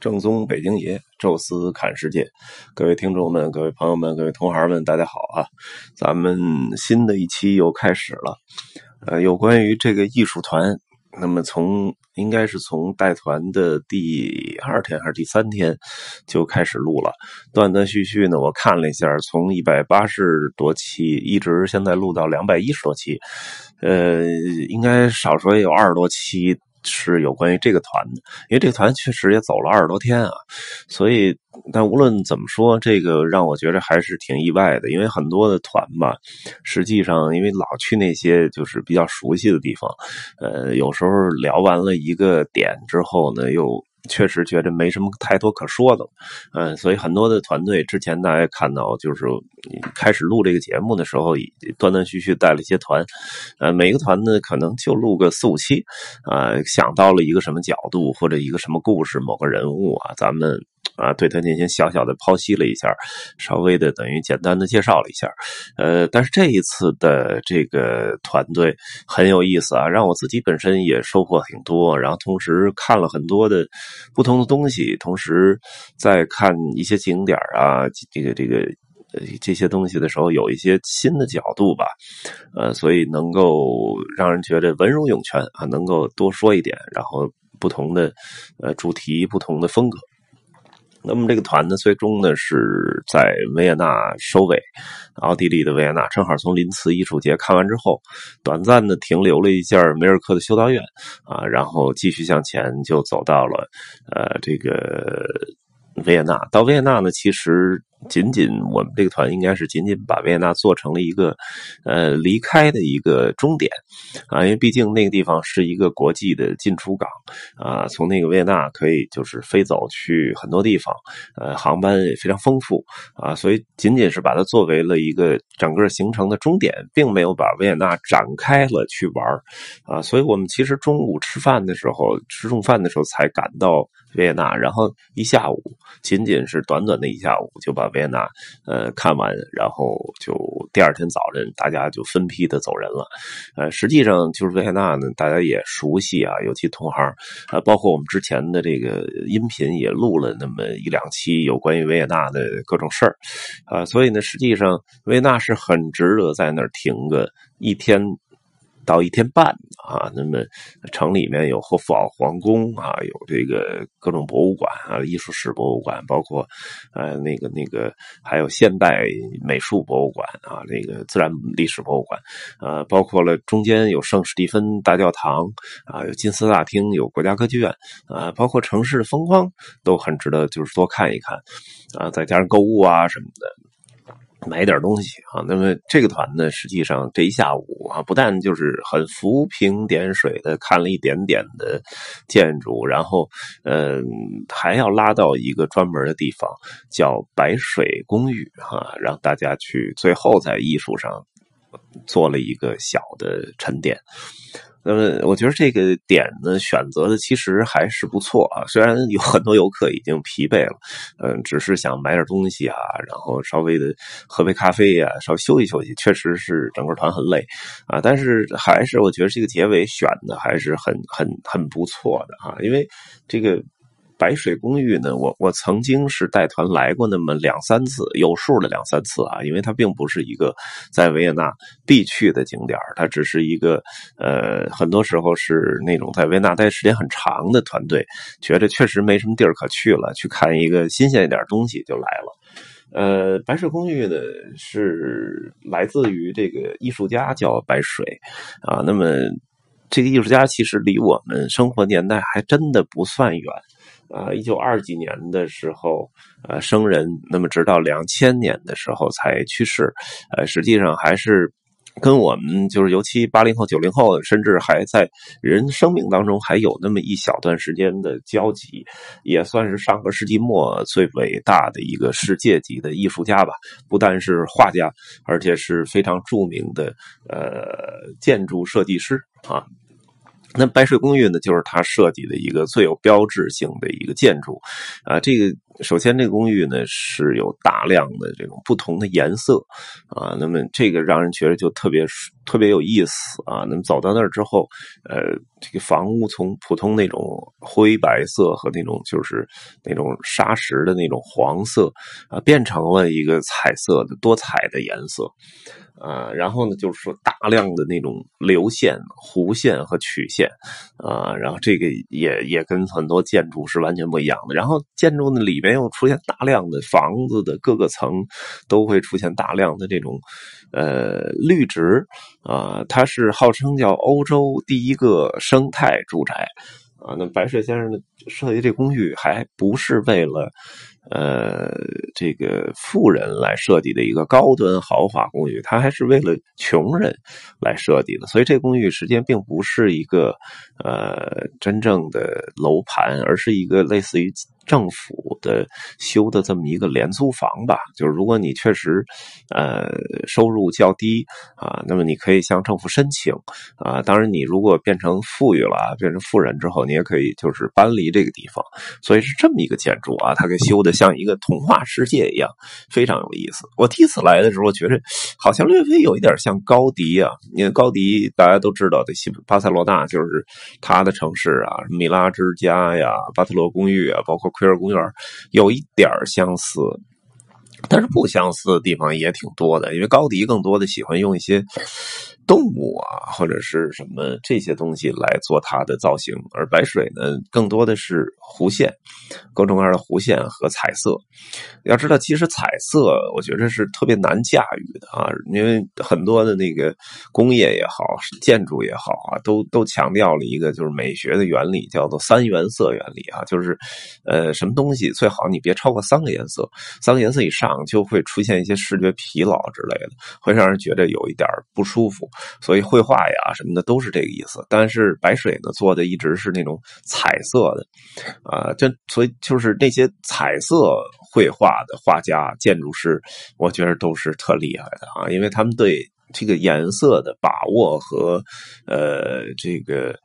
正宗北京爷，宙斯看世界。各位听众们，各位朋友们，各位同行们，大家好啊！咱们新的一期又开始了。呃，有关于这个艺术团，那么从应该是从带团的第二天还是第三天就开始录了，断断续续呢。我看了一下，从一百八十多期一直现在录到两百一十多期，呃，应该少说也有二十多期。是有关于这个团的，因为这个团确实也走了二十多天啊，所以但无论怎么说，这个让我觉得还是挺意外的，因为很多的团吧，实际上因为老去那些就是比较熟悉的地方，呃，有时候聊完了一个点之后呢，又。确实觉得没什么太多可说的，嗯，所以很多的团队之前大家看到，就是开始录这个节目的时候，断断续续带了一些团，呃，每个团呢可能就录个四五期，啊，想到了一个什么角度或者一个什么故事，某个人物啊，咱们。啊，对他进行小小的剖析了一下，稍微的等于简单的介绍了一下，呃，但是这一次的这个团队很有意思啊，让我自己本身也收获挺多，然后同时看了很多的不同的东西，同时在看一些景点啊，这个这个这些东西的时候，有一些新的角度吧，呃，所以能够让人觉得文如涌泉啊，能够多说一点，然后不同的呃主题，不同的风格。那么这个团呢，最终呢是在维也纳收尾，奥地利的维也纳，正好从林茨艺术节看完之后，短暂的停留了一下梅尔克的修道院啊，然后继续向前就走到了呃这个维也纳。到维也纳呢，其实。仅仅我们这个团应该是仅仅把维也纳做成了一个，呃，离开的一个终点，啊，因为毕竟那个地方是一个国际的进出港，啊，从那个维也纳可以就是飞走去很多地方，呃，航班也非常丰富，啊，所以仅仅是把它作为了一个整个行程的终点，并没有把维也纳展开了去玩啊，所以我们其实中午吃饭的时候，吃中饭的时候才赶到维也纳，然后一下午，仅仅是短短的一下午就把。维也纳，呃，看完，然后就第二天早晨，大家就分批的走人了。呃，实际上就是维也纳呢，大家也熟悉啊，尤其同行，呃，包括我们之前的这个音频也录了那么一两期有关于维也纳的各种事儿，啊，所以呢，实际上维也纳是很值得在那儿停个一天。到一天半啊，那么城里面有霍夫堡皇宫啊，有这个各种博物馆啊，艺术史博物馆，包括呃那个那个还有现代美术博物馆啊，那个自然历史博物馆，呃，包括了中间有圣史蒂芬大教堂啊，有金丝大厅，有国家歌剧院啊，包括城市风光都很值得就是多看一看啊，再加上购物啊什么的。买点东西啊，那么这个团呢，实际上这一下午啊，不但就是很浮萍点水的看了一点点的建筑，然后嗯，还要拉到一个专门的地方叫白水公寓啊，让大家去最后在艺术上做了一个小的沉淀。那么，我觉得这个点呢，选择的其实还是不错啊。虽然有很多游客已经疲惫了，嗯，只是想买点东西啊，然后稍微的喝杯咖啡呀，稍微休息休息。确实是整个团很累啊，但是还是我觉得这个结尾选的还是很很很不错的啊，因为这个。白水公寓呢，我我曾经是带团来过那么两三次，有数的两三次啊，因为它并不是一个在维也纳必去的景点它只是一个呃，很多时候是那种在维也纳待时间很长的团队，觉得确实没什么地儿可去了，去看一个新鲜一点东西就来了。呃，白水公寓呢是来自于这个艺术家叫白水啊，那么这个艺术家其实离我们生活年代还真的不算远。啊，一九二几年的时候，呃，生人，那么直到两千年的时候才去世，呃，实际上还是跟我们就是尤其八零后、九零后，甚至还在人生命当中还有那么一小段时间的交集，也算是上个世纪末最伟大的一个世界级的艺术家吧。不但是画家，而且是非常著名的呃建筑设计师啊。那白水公寓呢，就是他设计的一个最有标志性的一个建筑，啊，这个首先这个公寓呢是有大量的这种不同的颜色啊，那么这个让人觉得就特别特别有意思啊。那么走到那儿之后，呃，这个房屋从普通那种灰白色和那种就是那种砂石的那种黄色啊，变成了一个彩色的多彩的颜色。啊，然后呢，就是说大量的那种流线、弧线和曲线，啊，然后这个也也跟很多建筑是完全不一样的。然后建筑呢里面又出现大量的房子的各个层都会出现大量的这种呃绿植，啊，它是号称叫欧洲第一个生态住宅，啊，那白水先生的设计这公寓还不是为了。呃，这个富人来设计的一个高端豪华公寓，它还是为了穷人来设计的，所以这公寓实际上并不是一个呃真正的楼盘，而是一个类似于。政府的修的这么一个廉租房吧，就是如果你确实，呃，收入较低啊，那么你可以向政府申请啊。当然，你如果变成富裕了，变成富人之后，你也可以就是搬离这个地方。所以是这么一个建筑啊，它给修的像一个童话世界一样，非常有意思。我第一次来的时候，觉得好像略微有一点像高迪啊。因为高迪大家都知道的，西巴塞罗那就是他的城市啊，米拉之家呀，巴特罗公寓啊，包括。奎尔公园有一点相似，但是不相似的地方也挺多的。因为高迪更多的喜欢用一些动物啊，或者是什么这些东西来做它的造型，而白水呢，更多的是弧线，各种各样的弧线和彩色。要知道，其实彩色我觉得是特别难驾驭的啊，因为很多的那个工业也好，建筑也好啊，都都强调了一个就是美学的原理，叫做三原色原理啊，就是呃，什么东西最好你别超过三个颜色，三个颜色以上就会出现一些视觉疲劳之类的，会让人觉得有一点不舒服。所以绘画呀什么的都是这个意思。但是白水呢做的一直是那种彩色的啊，这所以就是那些彩色绘画。的画家、建筑师，我觉得都是特厉害的啊，因为他们对这个颜色的把握和呃这个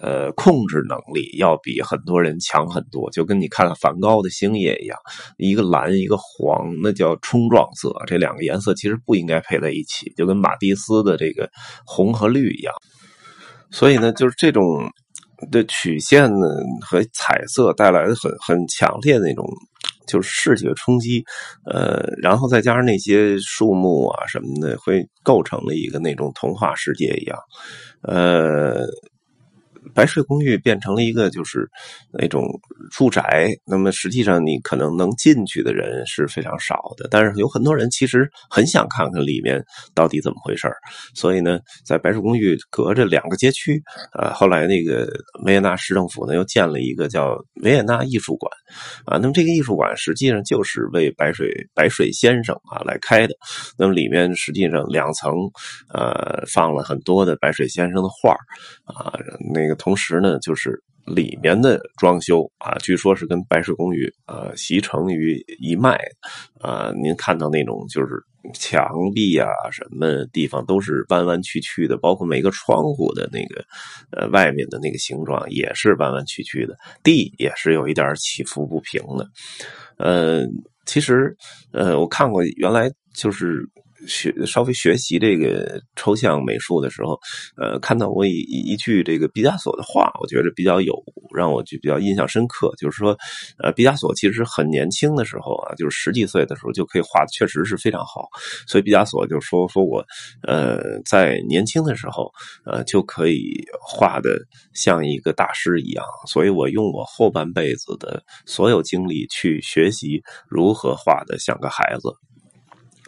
呃控制能力，要比很多人强很多。就跟你看梵高的星夜一样，一个蓝一个黄，那叫冲撞色，这两个颜色其实不应该配在一起，就跟马蒂斯的这个红和绿一样。所以呢，就是这种的曲线呢和彩色带来的很很强烈的那种。就是视觉冲击，呃，然后再加上那些树木啊什么的，会构成了一个那种童话世界一样，呃。白水公寓变成了一个就是那种住宅，那么实际上你可能能进去的人是非常少的，但是有很多人其实很想看看里面到底怎么回事所以呢，在白水公寓隔着两个街区，啊，后来那个维也纳市政府呢又建了一个叫维也纳艺术馆，啊，那么这个艺术馆实际上就是为白水白水先生啊来开的，那么里面实际上两层，呃，放了很多的白水先生的画啊，那个。同时呢，就是里面的装修啊，据说是跟白石公寓啊习成于一脉啊。您看到那种就是墙壁啊，什么地方都是弯弯曲曲的，包括每个窗户的那个呃外面的那个形状也是弯弯曲曲的，地也是有一点起伏不平的。呃，其实呃，我看过原来就是。学稍微学习这个抽象美术的时候，呃，看到过一一句这个毕加索的话，我觉得比较有让我就比较印象深刻。就是说，呃，毕加索其实很年轻的时候啊，就是十几岁的时候就可以画的，确实是非常好。所以毕加索就说说我，呃，在年轻的时候，呃，就可以画的像一个大师一样。所以我用我后半辈子的所有精力去学习如何画的像个孩子。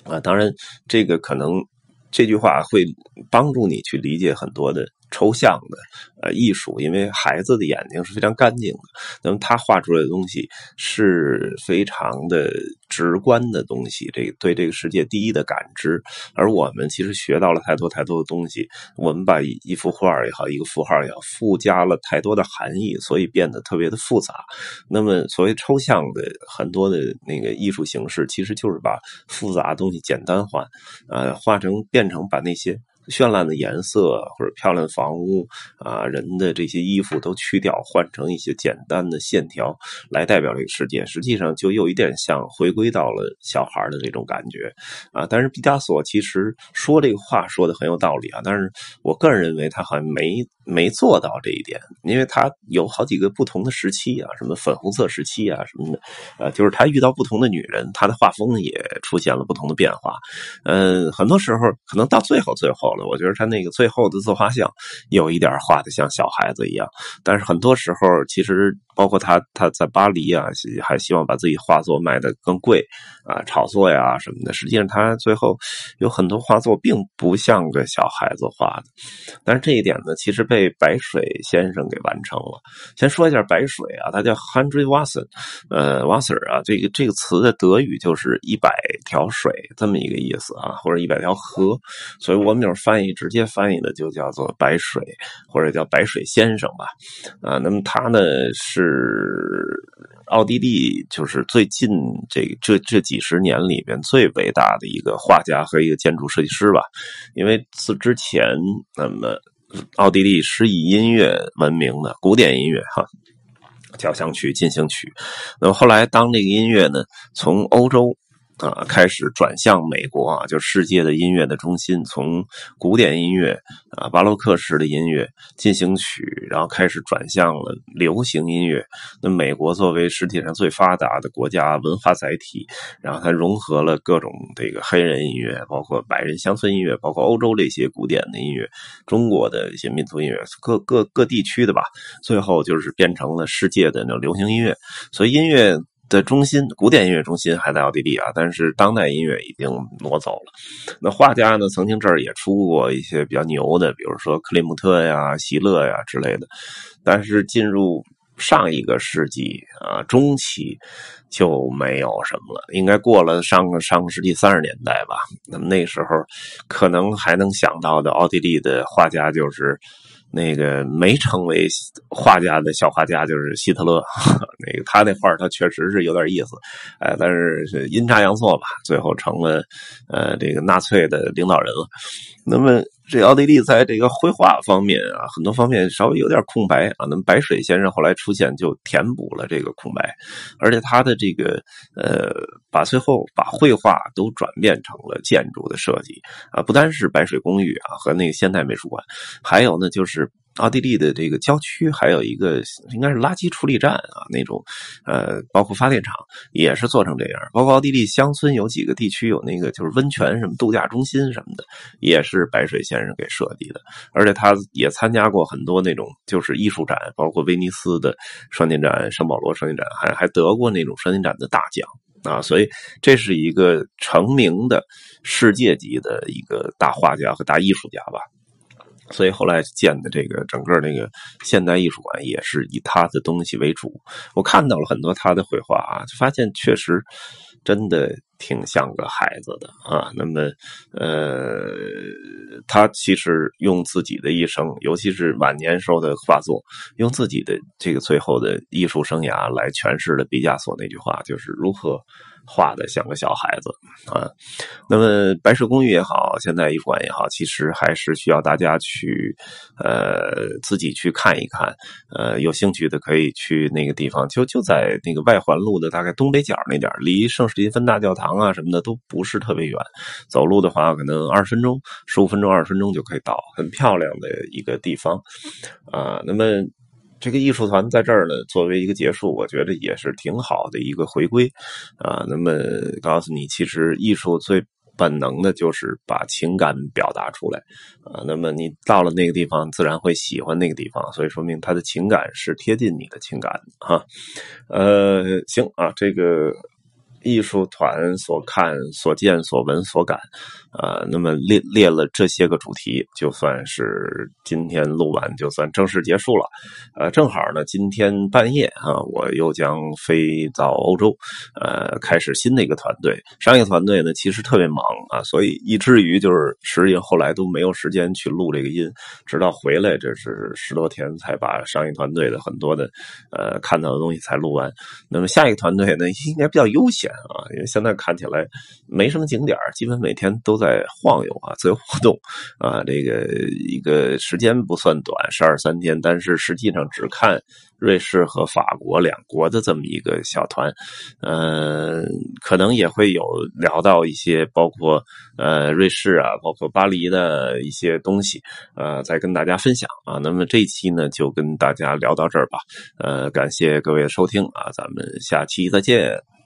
啊，当然，这个可能这句话会帮助你去理解很多的。抽象的呃艺术，因为孩子的眼睛是非常干净的，那么他画出来的东西是非常的直观的东西，这个对这个世界第一的感知。而我们其实学到了太多太多的东西，我们把一幅画也好，一个符号也好，附加了太多的含义，所以变得特别的复杂。那么所谓抽象的很多的那个艺术形式，其实就是把复杂的东西简单化，呃，画成变成把那些。绚烂的颜色或者漂亮的房屋啊，人的这些衣服都去掉，换成一些简单的线条来代表这个世界，实际上就有一点像回归到了小孩的这种感觉啊。但是毕加索其实说这个话说的很有道理啊，但是我个人认为他好像没没做到这一点，因为他有好几个不同的时期啊，什么粉红色时期啊什么的，呃，就是他遇到不同的女人，他的画风也出现了不同的变化。嗯，很多时候可能到最后最后了，我觉得他那个最后的自画像有一点画的像小孩子一样，但是很多时候其实包括他他在巴黎啊，还希望把自己画作卖的更贵啊，炒作呀什么的。实际上他最后有很多画作并不像个小孩子画的，但是这一点呢，其实被白水先生给完成了。先说一下白水啊，他叫 Henry Wasser，呃，Wasser 啊，这个这个词的德语就是一百条水这么一个意思啊，或者一百条河，所以我们就是翻译直接翻译的就叫做白水，或者叫白水先生吧。啊，那么他呢是是奥地利，就是最近这这这几十年里边最伟大的一个画家和一个建筑设计师吧，因为自之前那么。奥地利是以音乐闻名的古典音乐，哈，交响曲、进行曲。那么后来，当这个音乐呢，从欧洲。啊，开始转向美国啊，就世界的音乐的中心，从古典音乐啊、巴洛克式的音乐、进行曲，然后开始转向了流行音乐。那美国作为世界上最发达的国家文化载体，然后它融合了各种这个黑人音乐，包括白人乡村音乐，包括欧洲这些古典的音乐，中国的一些民族音乐，各各各地区的吧，最后就是变成了世界的那种流行音乐。所以音乐。的中心，古典音乐中心还在奥地利啊，但是当代音乐已经挪走了。那画家呢，曾经这儿也出过一些比较牛的，比如说克里姆特呀、席勒呀之类的。但是进入上一个世纪啊中期就没有什么了，应该过了上上个世纪三十年代吧。那么那时候可能还能想到的奥地利的画家就是。那个没成为画家的小画家就是希特勒，那个他那画他确实是有点意思，哎，但是阴差阳错吧，最后成了呃这个纳粹的领导人了。那么。这奥地利在这个绘画方面啊，很多方面稍微有点空白啊。那么白水先生后来出现，就填补了这个空白，而且他的这个呃，把最后把绘画都转变成了建筑的设计啊，不单是白水公寓啊和那个现代美术馆，还有呢就是。奥地利的这个郊区还有一个应该是垃圾处理站啊，那种，呃，包括发电厂也是做成这样。包括奥地利乡村有几个地区有那个就是温泉什么度假中心什么的，也是白水先生给设计的。而且他也参加过很多那种就是艺术展，包括威尼斯的双年展、圣保罗双年展，还还得过那种双年展的大奖啊。所以这是一个成名的世界级的一个大画家和大艺术家吧。所以后来建的这个整个那个现代艺术馆也是以他的东西为主。我看到了很多他的绘画啊，发现确实真的挺像个孩子的啊。那么，呃，他其实用自己的一生，尤其是晚年时候的画作，用自己的这个最后的艺术生涯来诠释了毕加索那句话，就是如何。画的像个小孩子啊，那么白石公寓也好，现代艺术馆也好，其实还是需要大家去呃自己去看一看，呃有兴趣的可以去那个地方，就就在那个外环路的大概东北角那点离圣史蒂芬大教堂啊什么的都不是特别远，走路的话可能二十分钟、十五分钟、二十分钟就可以到，很漂亮的一个地方啊，那么。这个艺术团在这儿呢，作为一个结束，我觉得也是挺好的一个回归，啊，那么告诉你，其实艺术最本能的就是把情感表达出来，啊，那么你到了那个地方，自然会喜欢那个地方，所以说明他的情感是贴近你的情感，哈，呃，行啊，这个。艺术团所看、所见、所闻、所感，啊，那么列列了这些个主题，就算是今天录完，就算正式结束了。呃，正好呢，今天半夜啊，我又将飞到欧洲，呃，开始新的一个团队。商业团队呢，其实特别忙啊，所以以至于就是实际后来都没有时间去录这个音，直到回来这是十多天才把商业团队的很多的呃看到的东西才录完。那么下一个团队呢，应该比较悠闲。啊，因为现在看起来没什么景点基本每天都在晃悠啊，自由活动啊。这个一个时间不算短，十二三天，但是实际上只看瑞士和法国两国的这么一个小团，呃，可能也会有聊到一些包括呃瑞士啊，包括巴黎的一些东西，呃，再跟大家分享啊。那么这一期呢，就跟大家聊到这儿吧，呃，感谢各位的收听啊，咱们下期再见。